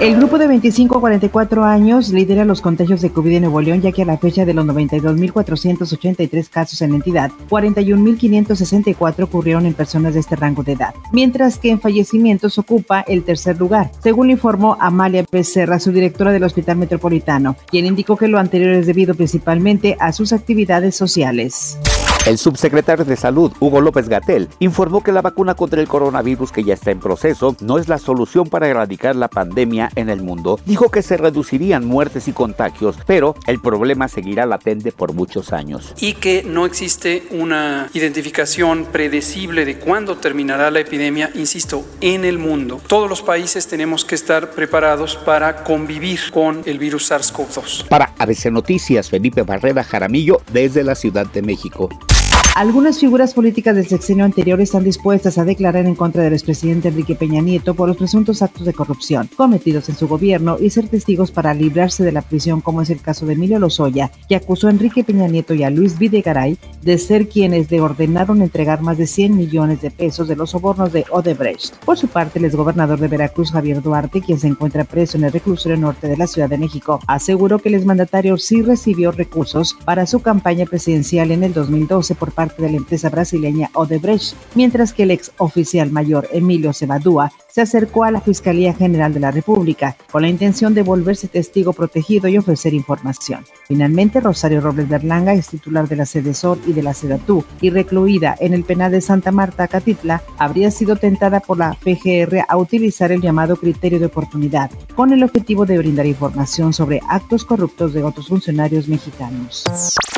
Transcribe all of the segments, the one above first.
El grupo de 25 a 44 años lidera los contagios de COVID en Nuevo León, ya que a la fecha de los 92.483 casos en la entidad, 41.564 ocurrieron en personas de este rango de edad, mientras que en fallecimientos ocupa el tercer lugar, según informó Amalia Becerra, su directora del Hospital Metropolitano, quien indicó que lo anterior es debido principalmente a sus actividades sociales. El subsecretario de Salud, Hugo López Gatel, informó que la vacuna contra el coronavirus que ya está en proceso no es la solución para erradicar la pandemia en el mundo. Dijo que se reducirían muertes y contagios, pero el problema seguirá latente por muchos años. Y que no existe una identificación predecible de cuándo terminará la epidemia, insisto, en el mundo. Todos los países tenemos que estar preparados para convivir con el virus SARS-CoV-2. Para ABC Noticias, Felipe Barrera Jaramillo, desde la Ciudad de México. Algunas figuras políticas del sexenio anterior están dispuestas a declarar en contra del expresidente Enrique Peña Nieto por los presuntos actos de corrupción cometidos en su gobierno y ser testigos para librarse de la prisión, como es el caso de Emilio Lozoya, que acusó a Enrique Peña Nieto y a Luis Videgaray de ser quienes le ordenaron entregar más de 100 millones de pesos de los sobornos de Odebrecht. Por su parte, el exgobernador de Veracruz, Javier Duarte, quien se encuentra preso en el reclusorio norte de la Ciudad de México, aseguró que el exmandatario sí recibió recursos para su campaña presidencial en el 2012 por parte de la empresa brasileña Odebrecht, mientras que el ex oficial mayor Emilio Cebadúa se acercó a la Fiscalía General de la República con la intención de volverse testigo protegido y ofrecer información. Finalmente, Rosario Robles Berlanga es titular de la Sede Sol y de la Sedatú y recluida en el penal de Santa Marta, Catitla, habría sido tentada por la PGR a utilizar el llamado criterio de oportunidad con el objetivo de brindar información sobre actos corruptos de otros funcionarios mexicanos.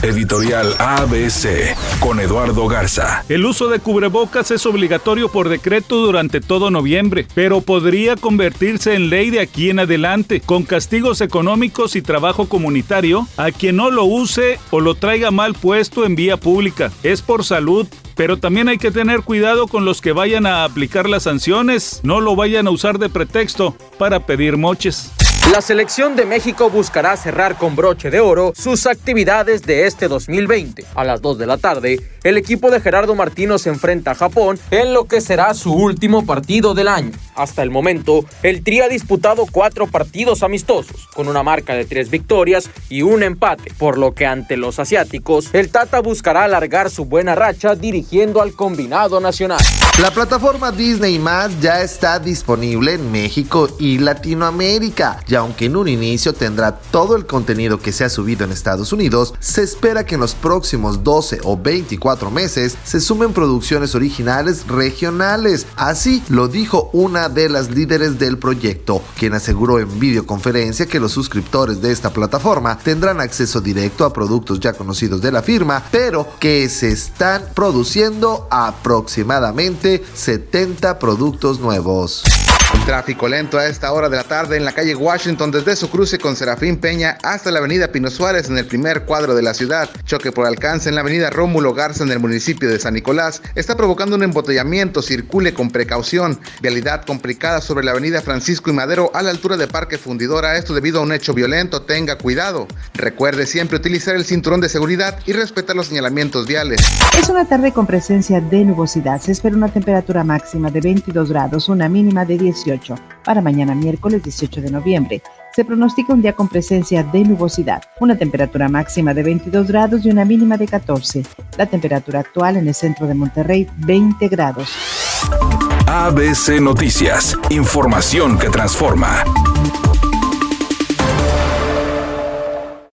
Editorial ABC con Eduardo Garza. El uso de cubrebocas es obligatorio por decreto durante todo noviembre, pero podría convertirse en ley de aquí en adelante, con castigos económicos y trabajo comunitario a quien no lo use o lo traiga mal puesto en vía pública. Es por salud, pero también hay que tener cuidado con los que vayan a aplicar las sanciones, no lo vayan a usar de pretexto para pedir moches. La selección de México buscará cerrar con broche de oro sus actividades de este 2020. A las 2 de la tarde, el equipo de Gerardo Martino se enfrenta a Japón en lo que será su último partido del año. Hasta el momento, el Tri ha disputado cuatro partidos amistosos, con una marca de tres victorias y un empate, por lo que ante los asiáticos, el Tata buscará alargar su buena racha dirigiendo al combinado nacional. La plataforma Disney ya está disponible en México y Latinoamérica, y aunque en un inicio tendrá todo el contenido que se ha subido en Estados Unidos, se espera que en los próximos 12 o 24 meses se sumen producciones originales regionales. Así lo dijo una de las líderes del proyecto, quien aseguró en videoconferencia que los suscriptores de esta plataforma tendrán acceso directo a productos ya conocidos de la firma, pero que se están produciendo aproximadamente 70 productos nuevos. Tráfico lento a esta hora de la tarde en la calle Washington desde su cruce con Serafín Peña hasta la avenida Pino Suárez en el primer cuadro de la ciudad. Choque por alcance en la avenida Rómulo Garza en el municipio de San Nicolás está provocando un embotellamiento. Circule con precaución. Vialidad complicada sobre la avenida Francisco y Madero a la altura de Parque Fundidora. Esto debido a un hecho violento. Tenga cuidado. Recuerde siempre utilizar el cinturón de seguridad y respetar los señalamientos viales. Es una tarde con presencia de nubosidad. Se espera una temperatura máxima de 22 grados, una mínima de 18 para mañana miércoles 18 de noviembre. Se pronostica un día con presencia de nubosidad, una temperatura máxima de 22 grados y una mínima de 14. La temperatura actual en el centro de Monterrey 20 grados. ABC Noticias, información que transforma.